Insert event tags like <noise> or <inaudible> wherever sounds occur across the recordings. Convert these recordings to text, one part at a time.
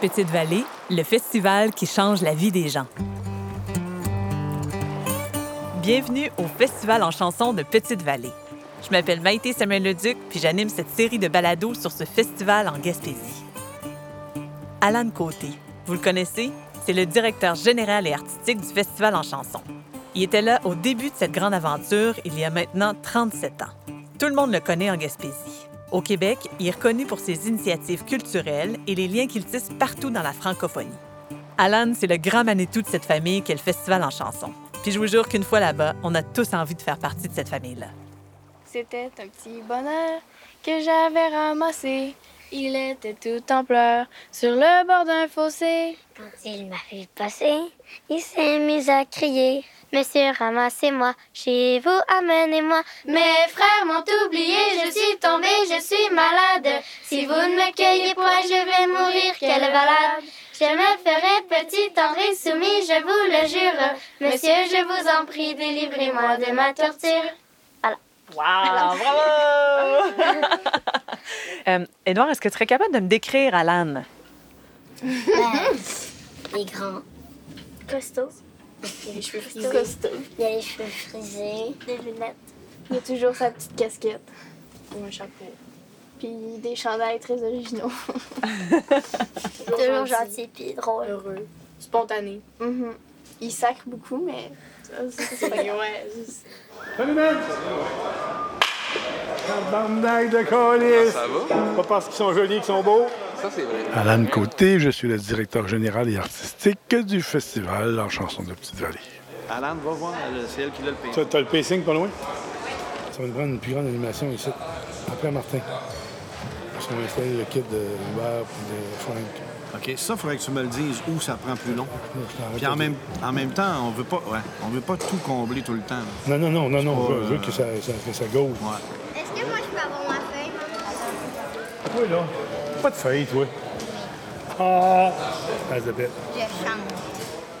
Petite Vallée, le festival qui change la vie des gens. Bienvenue au Festival en chanson de Petite Vallée. Je m'appelle Maïté Samuel-Leduc, puis j'anime cette série de balados sur ce festival en Gaspésie. Alan Côté, vous le connaissez? C'est le directeur général et artistique du Festival en chanson. Il était là au début de cette grande aventure il y a maintenant 37 ans. Tout le monde le connaît en Gaspésie. Au Québec, il est reconnu pour ses initiatives culturelles et les liens qu'il tisse partout dans la francophonie. Alan, c'est le grand Manitou de cette famille qu'est le Festival en chanson. Puis je vous jure qu'une fois là-bas, on a tous envie de faire partie de cette famille-là. C'était un petit bonheur que j'avais ramassé. Il était tout en pleurs sur le bord d'un fossé. Quand il m'a vu passer, il s'est mis à crier. Monsieur, ramassez-moi, chez vous, amenez-moi. Mes frères m'ont oublié, je suis tombée, je suis malade. Si vous ne me cueillez point, je vais mourir, quelle balade. Je me ferai petit, tendre et soumis, je vous le jure. Monsieur, je vous en prie, délivrez-moi de ma torture. Wow! Bravo! Euh, Edouard, est-ce que tu serais capable de me décrire Alan? Ben, il est grand. Costaud. Il a les cheveux frisés. Costaud. Il a les cheveux frisés. Des lunettes. Il a toujours sa petite casquette. Ou un chapeau. Puis des chandails très originaux. Toujours gentil puis drôle. Heureux. Spontané. Il sacre beaucoup, mais. ça, c'est- pas grave. Ouais, juste-! Tabarnak de colis! Ça va? Pas parce qu'ils sont jolis qu'ils sont beaux. Ça, c'est vrai. Alan Côté, je suis le directeur général et artistique du festival en chanson de Petite-Vallée. Alan, va voir, c'est elle qui l'a le pays. Tu as le pacing pas loin? Ça va nous prendre une plus grande animation ici. Après Martin. Parce qu'on va installer le kit de Hubert et de Frank. OK, ça, il faudrait que tu me le dises où ça prend plus long. Puis en même, en même temps, on veut pas ouais, on veut pas tout combler tout le temps. là. Non, non, non, non, non. pas, Je veux- je veux euh, que ça, ça, que ça gauche. Ouais. Est-ce que moi, je peux avoir ma feuille, maman? Toi, là. Pas de feuille, toi. Ah! Je chante.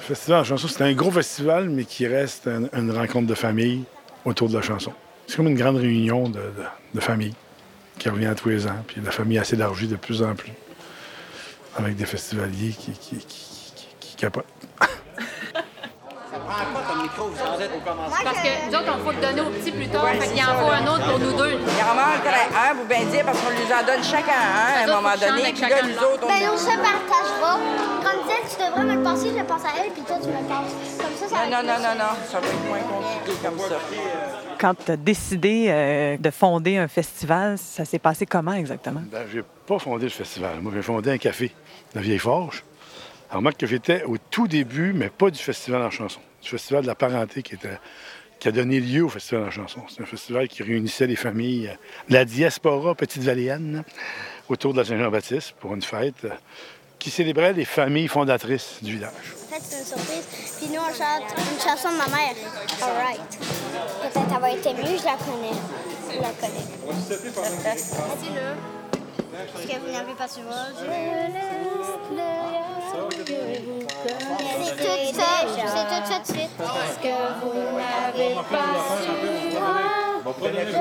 Le festival en chanson, c'est un gros festival, mais qui reste un- une rencontre de famille autour de la chanson. C'est comme une grande réunion de, de, de famille qui revient à tous les ans. Puis la famille a s'élargit de plus en plus avec des festivaliers qui, qui, qui, qui- qui capotent. Parce que nous autres, on faut le donner aux petits plus tard. fait qu'il en faut un autre pour nous deux. Il en manque un, vous bien dire, parce qu'on lui en donne chacun un à un moment donné. Puis là, chacun nous autres, on... Ben, on se partagera. Comme ça, tu devrais me le passer, je le passe à elle, puis toi, tu me le passes. Comme ça, ça va Non, non, être non, non, non, ça va être moins compliqué comme ça. Quand tu as décidé euh, de fonder un festival, ça s'est passé comment exactement? Ben, j'ai pas fondé le festival. Moi, j'ai fondé un café, la Vieille Forge. Alors, remarque que j'étais au tout début, mais pas du festival en chanson. Du festival de la parenté qui, était, qui a donné lieu au festival en chanson. C'est un festival qui réunissait les familles, euh, la diaspora petite-valéenne, autour de la Saint-Jean-Baptiste pour une fête euh, qui célébrait les familles fondatrices du village. En fait, c'est une surprise. Puis nous, on chante une chanson de ma mère. All right. Peut-être va être émue, je la connais. Je la connais. Vas-y-le. Parce que vous n'avez pas su voir. Je laisse C'est tout ça. C'est tout ça de suite. Parce que vous n'avez pas su voir. Je le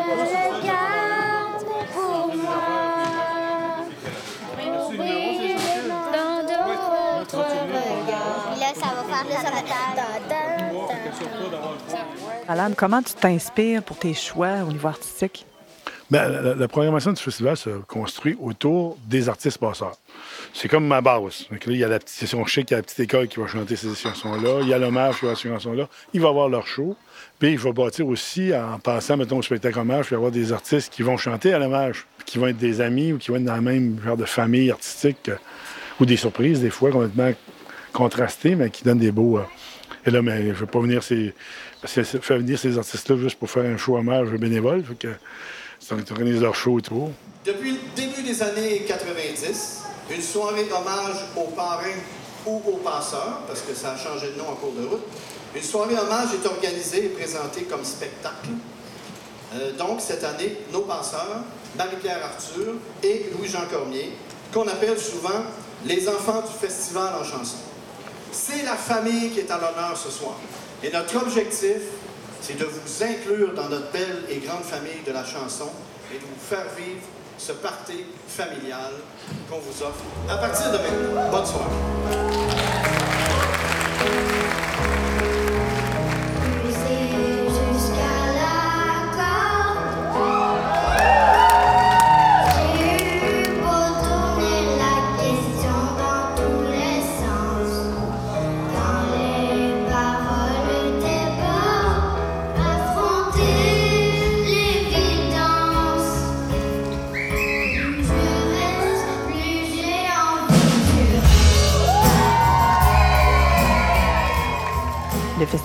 garde pour moi. Oublié dans d'autres regards. Puis là, ça va faire le sabotage. Alan, comment tu t'inspires pour tes choix au niveau artistique? Ben, la, programmation du festival se construit autour des artistes passeurs. C'est comme ma base. Donc là, il y a la petite session chic, il y a la petite école qui va chanter ces chansons-là. Il y a l'hommage qui va avoir ces chansons-là. Il va avoir leur show. Puis je vais bâtir aussi, en passant, mettons, au spectacle hommage, puis avoir des artistes qui vont chanter à l'hommage, qui vont être des amis ou qui vont être dans la même genre de famille artistique, euh, ou des surprises, des fois, complètement contrastées, mais qui donnent des beaux. euh, Et là, mais je ne veux pas venir ces, faire venir ces artistes-là juste pour faire un show hommage bénévole. Fait que, ils organisent leur show et tout. Depuis le début des années 90, une soirée hommage aux parrains ou aux passeurs, parce que ça a changé de nom en cours de route, une soirée hommage est organisée et présentée comme spectacle. Euh, donc, cette année, nos passeurs, Marie-Pierre Arthur et Louis-Jean Cormier, qu'on appelle souvent les enfants du festival en chanson. C'est la famille qui est à l'honneur ce soir. Et notre objectif, c'est de vous inclure dans notre belle et grande famille de la chanson et de vous faire vivre ce party familial qu'on vous offre à partir de maintenant. Bonne soirée.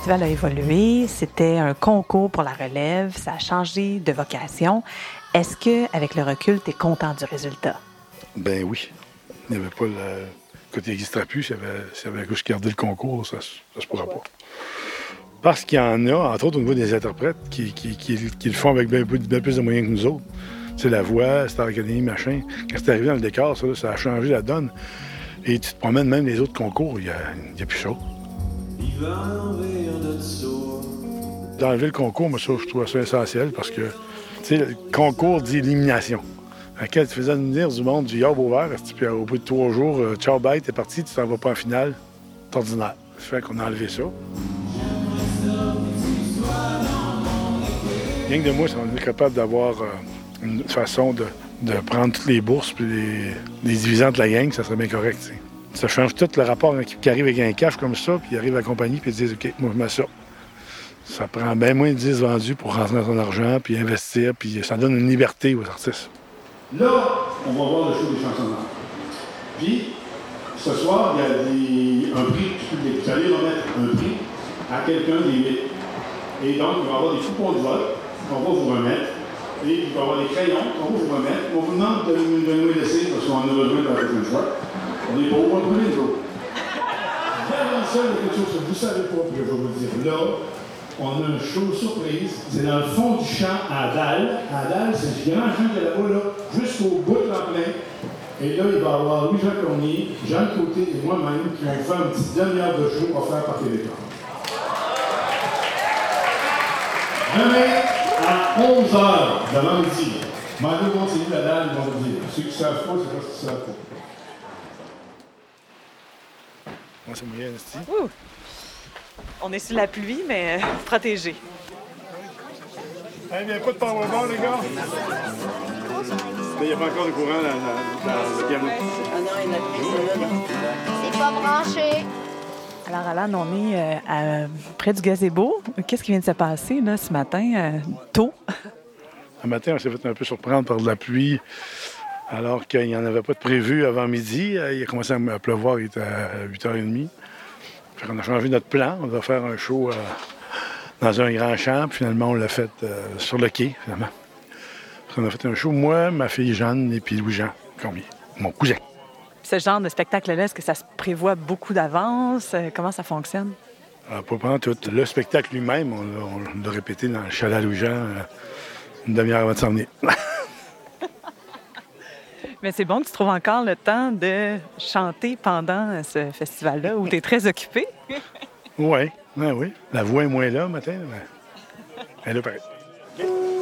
Festival a évolué. C'était un concours pour la relève. Ça a changé de vocation. Est-ce que, avec le recul, tu es content du résultat? Ben oui. Il n'y avait pas le côté n'existera plus. S'il y avait, s'il y avait juste gardé le concours, ça, ça se pourra pas. Parce qu'il y en a, entre autres au niveau des interprètes, qui, qui- qui- qui le font avec bien, plus- bien plus de moyens que nous autres. C'est la voix, Star Academy, machin. Quand c'est arrivé dans le décor, ça, là, ça a changé la donne. Et tu te promènes même les autres concours, il n'y a, il y a plus ça. D'enlever le concours, moi, ça, je trouve ça essentiel parce que, tu sais, le concours d'élimination. Tu faisais venir du monde du Yob vert, puis au bout de trois jours, euh, ciao, bye, t'es parti, tu t'en vas pas en finale? C'est ordinaire. Ça fait qu'on a enlevé ça. Rien que de moi, si on est capable d'avoir euh, une façon de, de prendre toutes les bourses puis les, les entre la gang, ça serait bien correct. Ça change tout le rapport équipe qui arrive avec un cash comme ça, puis il arrive à la compagnie, puis ils disent OK, moi je mets ça. Ça prend bien moins de 10 vendus pour rentrer dans son argent, puis investir, puis ça donne une liberté aux artistes. Là, on va voir le show des chansons Puis, ce soir, il y a un prix. Vous allez remettre un prix à quelqu'un des huit. Et donc, il va y avoir des coupons de vote qu'on va vous remettre. Et il va y avoir des crayons qu'on va vous remettre. On vous demande de, nous- de laisser parce qu'on en a besoin pour la prochaine fois. On est pas au il y a quelque chose vous ne savez pas, que je vais vous dire là. On a un show surprise. C'est dans le fond du champ à Dalle. À Dalle, c'est ce grand champ a là-bas, là, jusqu'au bout de l'emplin. Et là, il va y avoir Louis-Jean Cormier, Jean Côté et moi-même qui vont faire une petite demi-heure de show offert par Télécom. Demain, à 11h, le vendredi. Demandez au monde c'est où la dalle le vendredi. Ceux qui ne savent pas, c'est parce qu'ils ne savent pas. Ouh! On est sous la pluie, mais euh, <laughs> protégé. Il n'y a pas de powerball, les gars? Il n'y a pas encore de courant dans, le piano. C'est pas branché. Alors, Alan, on est euh, à- près du gazebo. Qu'est-ce qui vient de se passer là, ce matin, euh, tôt? Un matin, on s'est fait un peu surprendre par de la pluie, alors qu'il n'y en avait pas de prévu avant midi. Euh, Il a commencé à me- pleuvoir, il était à 8h30. Fait qu'on a changé notre plan. On va faire un show euh, dans un grand champ, puis finalement, on l'a fait euh, sur le quai, finalement. On a fait un show, moi, ma fille Jeanne et puis Louis-Jean Cormier, mon cousin. Ce genre de spectacle-là, est-ce que ça se prévoit beaucoup d'avance? Euh, Comment ça fonctionne? Alors, pas pendant tout. Le spectacle lui-même, on l'a- on l'a répété dans le chalet à Louis-Jean euh, une demi-heure avant de s'en venir. <laughs> Mais c'est bon que tu trouves encore le temps de chanter pendant ce festival-là où tu es très occupé. Oui, oui, oui. La voix est moins là, le matin, mais elle est là pareil.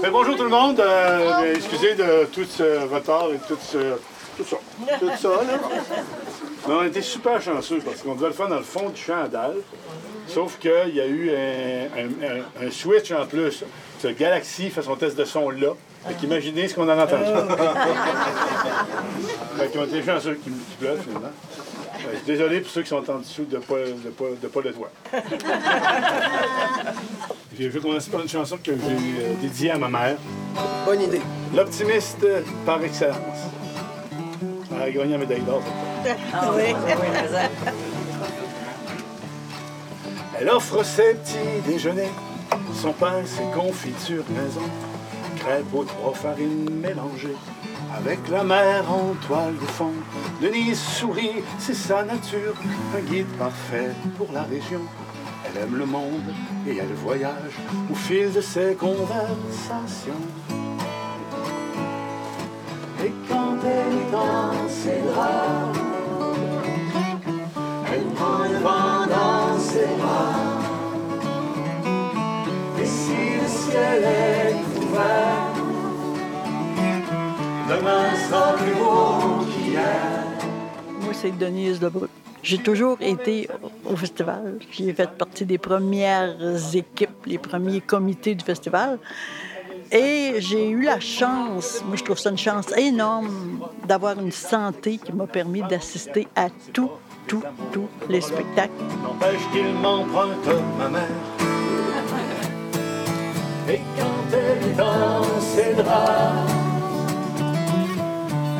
Ben, bonjour tout le monde. Euh, ben, excusez de tout ce retard et tout ce... Tout ça. Tout ça, là. Mais on a été super chanceux parce qu'on devait le faire dans le fond du champ à dalle. Sauf qu'il y a eu un, un- un- un switch en plus. Ce Galaxy fait son test de son là. Fait qu'imaginez ce qu'on a entendu. <laughs> <laughs> fait ont été chanceux qui, qui pleuvent, finalement. Euh, je suis désolé pour ceux qui sont en dessous de pas, de pas, de pas le toit. Je vais commencer par une chanson que j'ai euh, dédiée à ma mère. Bonne idée. L'optimiste par excellence. Elle a gagné la médaille d'or. cette fois. Ah oui, Elle offre ses petits déjeuners, son pain, ses confitures maison, crêpes aux trois farines mélangées, avec la mer en toile de fond. Denise sourit, c'est sa nature, un guide parfait pour la région. Elle aime le monde et elle voyage au fil de ses conversations. Et quand elle est dans ses draps, elle prend le vent dans ses bras. Et si le ciel est Moi, c'est Denise Lebrun. J'ai toujours été au festival. J'ai fait partie des premières équipes, les premiers comités du festival. Et j'ai eu la chance, moi je trouve ça une chance énorme, d'avoir une santé qui m'a permis d'assister à tous, tout, tous les spectacles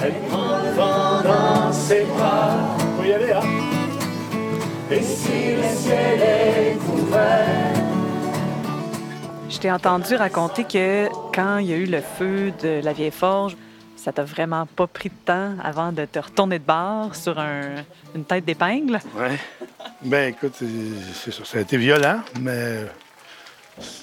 elle prend le vent dans ses bras. Faut y aller, hein? Et si le ciel est couvert, Je t'ai entendu raconter que quand il y a eu le feu de la vieille forge, ça t'a vraiment pas pris de temps avant de te retourner de bord sur un- une tête d'épingle? Ouais. Ben écoute, c'est c'est ça. Ça a été violent, mais.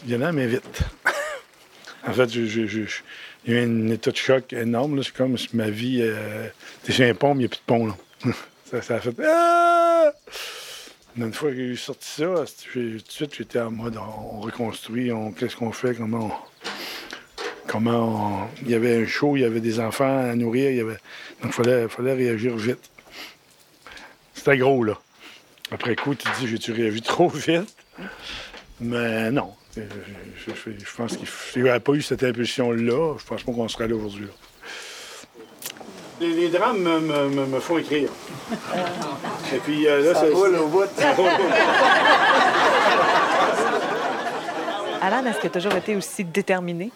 Violent, mais vite. <laughs> en fait, je- je- je- je- il y a eu un état de choc énorme. C'est comme si ma vie. Euh, T'es sur un pont, mais il n'y a plus de pont. Là. <laughs> ça, a fait. Ah! Une fois que j'ai sorti ça, tout de suite, j'étais en mode on reconstruit, on, qu'est-ce qu'on fait, comment on. Comment on- Il y avait un show, il y avait des enfants à nourrir, il y avait... donc il fallait, fallait réagir vite. C'était gros, là. Après coup, tu te dis, j'ai-tu réagi trop <laughs> vite? Mais non. Je, je- pense qu'il n'y aurait pas eu cette impulsion-là. Je pense pas qu'on serait là aujourd'hui. Les, les drames me, me- me- me font écrire. Et puis euh, là, Ça c'est- roule au bout. Ça roule au <laughs> bout. Alan, est-ce que tu as toujours été aussi déterminé?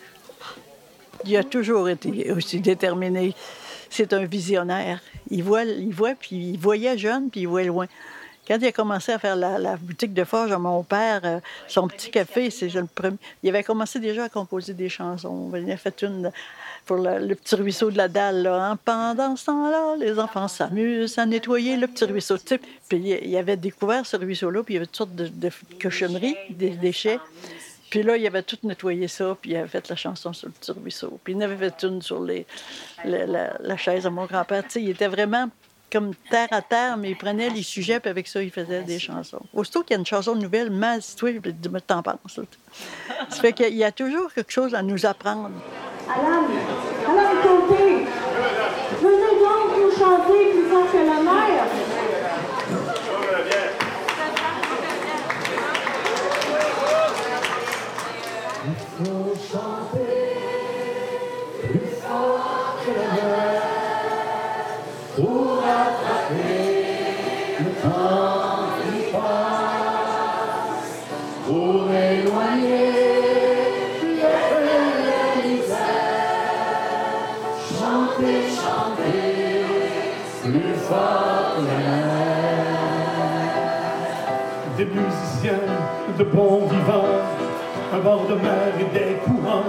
Il a toujours été aussi déterminé. C'est un visionnaire. Il voit, il voit, puis il voyait jeune, puis il voit loin. Quand il a commencé à faire la, boutique de forge à mon père, euh, son petit café, c'est le premier. Il avait commencé déjà à composer des chansons. Il a fait une pour le, petit ruisseau de la dalle. Hein. Pendant ce temps-là, les enfants s'amusent à nettoyer le petit ruisseau. Puis il avait découvert ce ruisseau-là, puis il y avait toutes sortes de, cochonneries, des déchets. Puis là, il avait tout nettoyé ça, puis il avait fait la chanson sur le petit ruisseau. Puis il avait fait une sur les, la, chaise de mon grand-père. Il était vraiment comme terre à terre, mais il prenait les sujets, puis avec ça, il faisait des chansons. Aussitôt qu'il y a une chanson nouvelle, mal toi, dis-moi, t'en penses. Ça fait qu'il y a toujours quelque chose à nous apprendre. Alan, Alan Côté, venez donc nous chanter plus fort que la mer. Musiciens de bons vivants un bord de mer et des courants,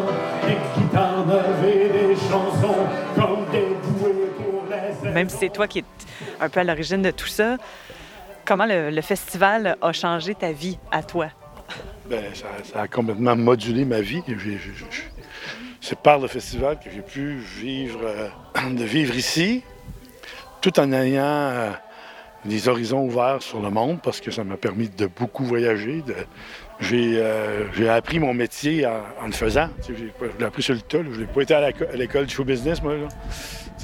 des guitares neuves et des chansons comme des bouées pour les Même si c'est toi qui es un peu à l'origine de tout ça, comment le, le festival a changé ta vie à toi? Ben, ça, ça a complètement modulé ma vie. J'ai- j'ai- j'ai- C'est par le festival que j'ai pu vivre, euh, <clears throat> de vivre ici, tout en ayant euh, des horizons ouverts sur le monde, parce que ça m'a permis de beaucoup voyager. J'ai euh, j'ai appris mon métier en, le faisant. Tu appris sur le tas. Je n'ai pas été à l'école du show business, moi. là.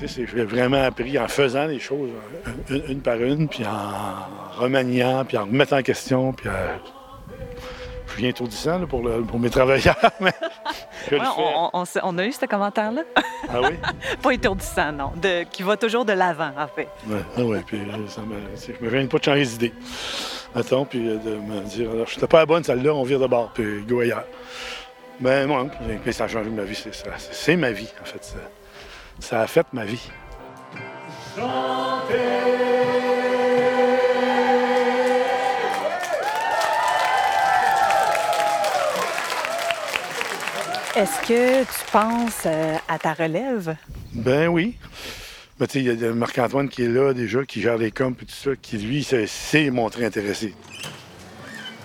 J'ai vraiment appris en faisant les choses, euh, une, par une, puis en remaniant, puis en remettant en question, puis euh, je suis étourdissant là, pour, le- pour mes travailleurs, <laughs> je Ouais, on, on- on s- on a eu ce commentaire-là. Ah oui? <laughs> Pas étourdissant, non. De, qui va toujours de l'avant, en fait. Ouais, ah ouais, puis euh, ça me, je me viens pas de changer d'idée. Attends, puis euh, de me dire, alors, je pas la bonne, celle-là, on vire de bord, puis go ailleurs. Ben, moi, puis ça a changé ma vie, c'est ça. C'est c'est ma vie, en fait. Ça, ça a fait ma vie. Est-ce que tu penses euh, à ta relève? Ben oui. Ben, tu sais, il y a Marc-Antoine qui est là déjà, qui gère les comps et tout ça, qui lui s'est- montré intéressé.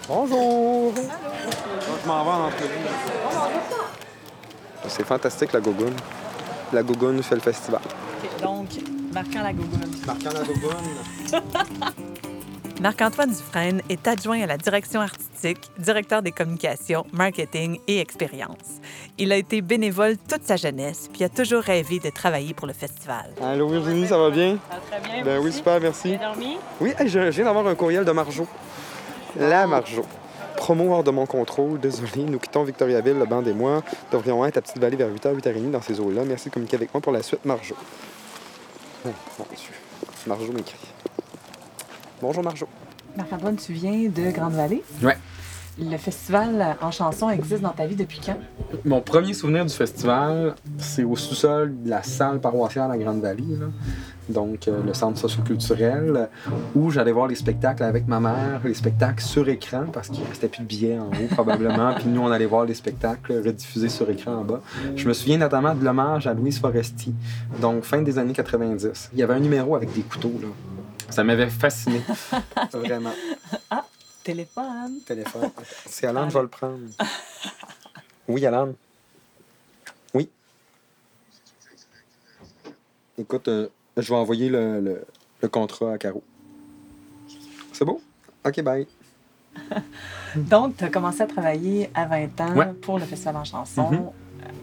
Bonjour! Je m'en vais en entrevue. C'est fantastique, la Gogoune. La Gogoune fait le festival. Donc, Marquant la Gougoune. Marquant la Gogoune. <laughs> Marc-Antoine Dufresne est adjoint à la direction artistique directeur des communications, marketing et expérience. Il a été bénévole toute sa jeunesse puis a toujours rêvé de travailler pour le festival. Allô Virginie, ça va bien? Ça va très bien. Ben oui, super, merci. Dormi? Oui, je, viens d'avoir un courriel de Marjo. La Marjo. Promo hors de mon contrôle, désolé. Nous quittons Victoriaville, le banc et moi. Devrions être à Petite-Vallée vers 8h, 8h30 dans ces eaux-là. Merci de communiquer avec moi pour la suite, Marjo. Oh, mon Dieu. Marjo m'écrit. Bonjour, Marjo. Marc-Antoine, tu viens de Grande-Vallée. Ouais. Le festival en chanson existe dans ta vie depuis quand? Mon premier souvenir du festival, c'est au sous-sol de la salle paroissiale à Grande-Vallée, donc euh, le centre socioculturel, où j'allais voir les spectacles avec ma mère, les spectacles sur écran, parce qu'il restait plus de billets en haut probablement, <laughs> puis nous on allait voir les spectacles rediffusés sur écran en bas. Je me souviens notamment de l'hommage à Louise Foresti, donc fin des années 90. Il y avait un numéro avec des couteaux, là. Ça m'avait fasciné, <laughs> vraiment. Ah, téléphone. Téléphone. C'est Alan, je vais le prendre. Oui, Alan. Oui. Écoute, euh, je vais envoyer le, le- le contrat à Caro. C'est beau? OK, bye. <laughs> Donc, tu as commencé à travailler à 20 ans Ouais. pour le festival en chanson. Mhm.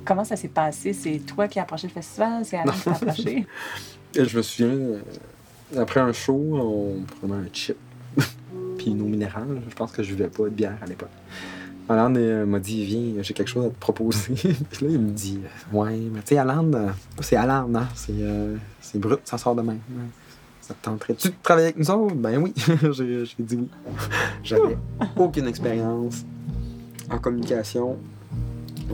Comment ça s'est passé? C'est toi qui as approché le festival? C'est Alain qui t'a <laughs> approché? Et je me souviens, euh, après un show, on prenait un chip, <laughs> puis une eau minérale. Je pense que je buvais pas de bière à l'époque. Alan euh, m'a dit, viens, j'ai quelque chose à te proposer. <laughs> puis là, il me dit, euh, ouais, mais tu sais, Alan, euh, c'est Alan, hein? c'est euh, c'est brut, ça sort de même. Ça te tenterait-tu de travailler avec nous autres? Ben oui, <laughs> j'ai j'ai dit oui. J'avais aucune expérience en communication,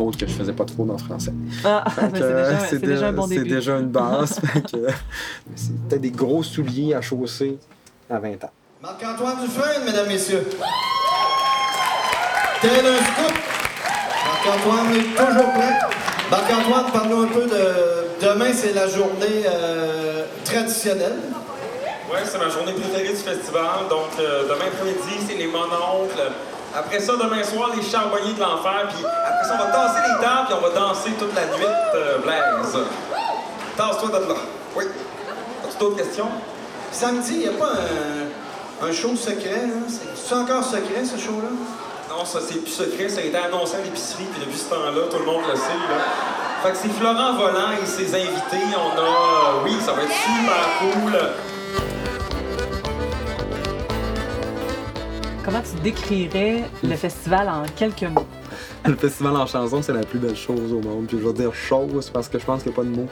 autre que je faisais pas trop dans le français. Ah, c'est déjà, <laughs> c'est déjà un bon c'est début. déjà une base. <laughs> C'était des gros souliers à chausser à 20 ans. Marc-Antoine Dufresne, mesdames, messieurs. Tel un scoop. Marc-Antoine est toujours prêt. Marc-Antoine, parle-nous un peu de... Demain, c'est la journée euh, traditionnelle. Oui, c'est ma journée préférée du festival. Donc, euh, demain après-midi, c'est les mononcles. Après ça, demain soir, les charbonniers de l'enfer. Puis après ça, on va tasser les tables, puis on va danser toute la nuit, euh, Blaise. Tasse-toi de là. Oui. As-tu d'autres questions? Samedi, il n'y a pas un, show secret. Hein? C'est c'est encore secret, ce show-là? Non, ça, c'est plus secret. Ça a été annoncé à l'épicerie, puis depuis ce temps-là, tout le monde le sait. Là. Fait que c'est Florent Volant et ses invités. On a... euh, oui, ça va être super cool. Comment tu décrirais le festival en quelques mots? Le festival en chanson, c'est la plus belle chose au monde. Puis je veux dire chose parce que je pense qu'il n'y a pas de mot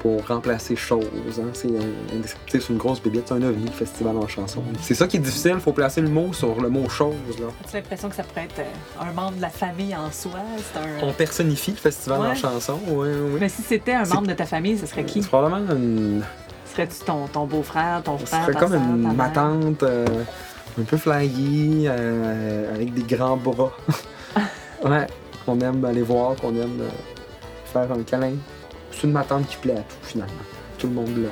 pour remplacer chose. hein. C'est un- une grosse bébête, c'est un ovni, le festival en chanson. C'est ça qui est difficile, il faut placer le mot sur le mot chose. Là. As-tu l'impression que ça pourrait être euh, un membre de la famille en soi? Un... On personnifie le festival en chanson, oui, oui. Mais si c'était un membre de ta famille, ce serait qui? C'est probablement une. Serais-tu ton, ton beau-frère, ton Ce frère, serait ta comme une ma tante euh, un peu flyée, euh, avec des grands bras. <laughs> ouais, qu'on aime aller voir, qu'on aime euh, faire un câlin. C'est une ma tante qui plaît à tout, finalement. Tout le monde là.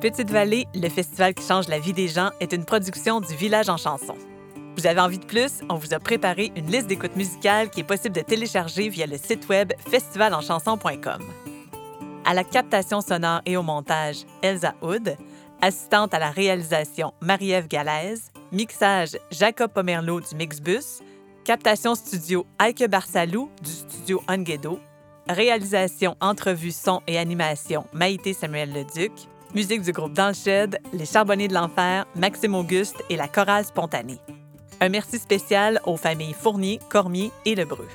Petite Vallée, le festival qui change la vie des gens, est une production du Village en chanson. Vous avez envie de plus? On vous a préparé une liste d'écoutes musicales qui est possible de télécharger via le site web festivalenchanson.com. À la captation sonore et au montage, Elsa Hood. Assistante à la réalisation, Marie-Ève Galaise. Mixage, Jacob Pomerleau du Mixbus. Captation studio, Aike Barsalou du studio Onguedo. Réalisation, entrevue, son et animation, Maïté Samuel Leduc. Musique du groupe Dans Les Charbonniers de l'Enfer, Maxime Auguste et la Chorale Spontanée. Un merci spécial aux familles Fournier, Cormier et Lebreu.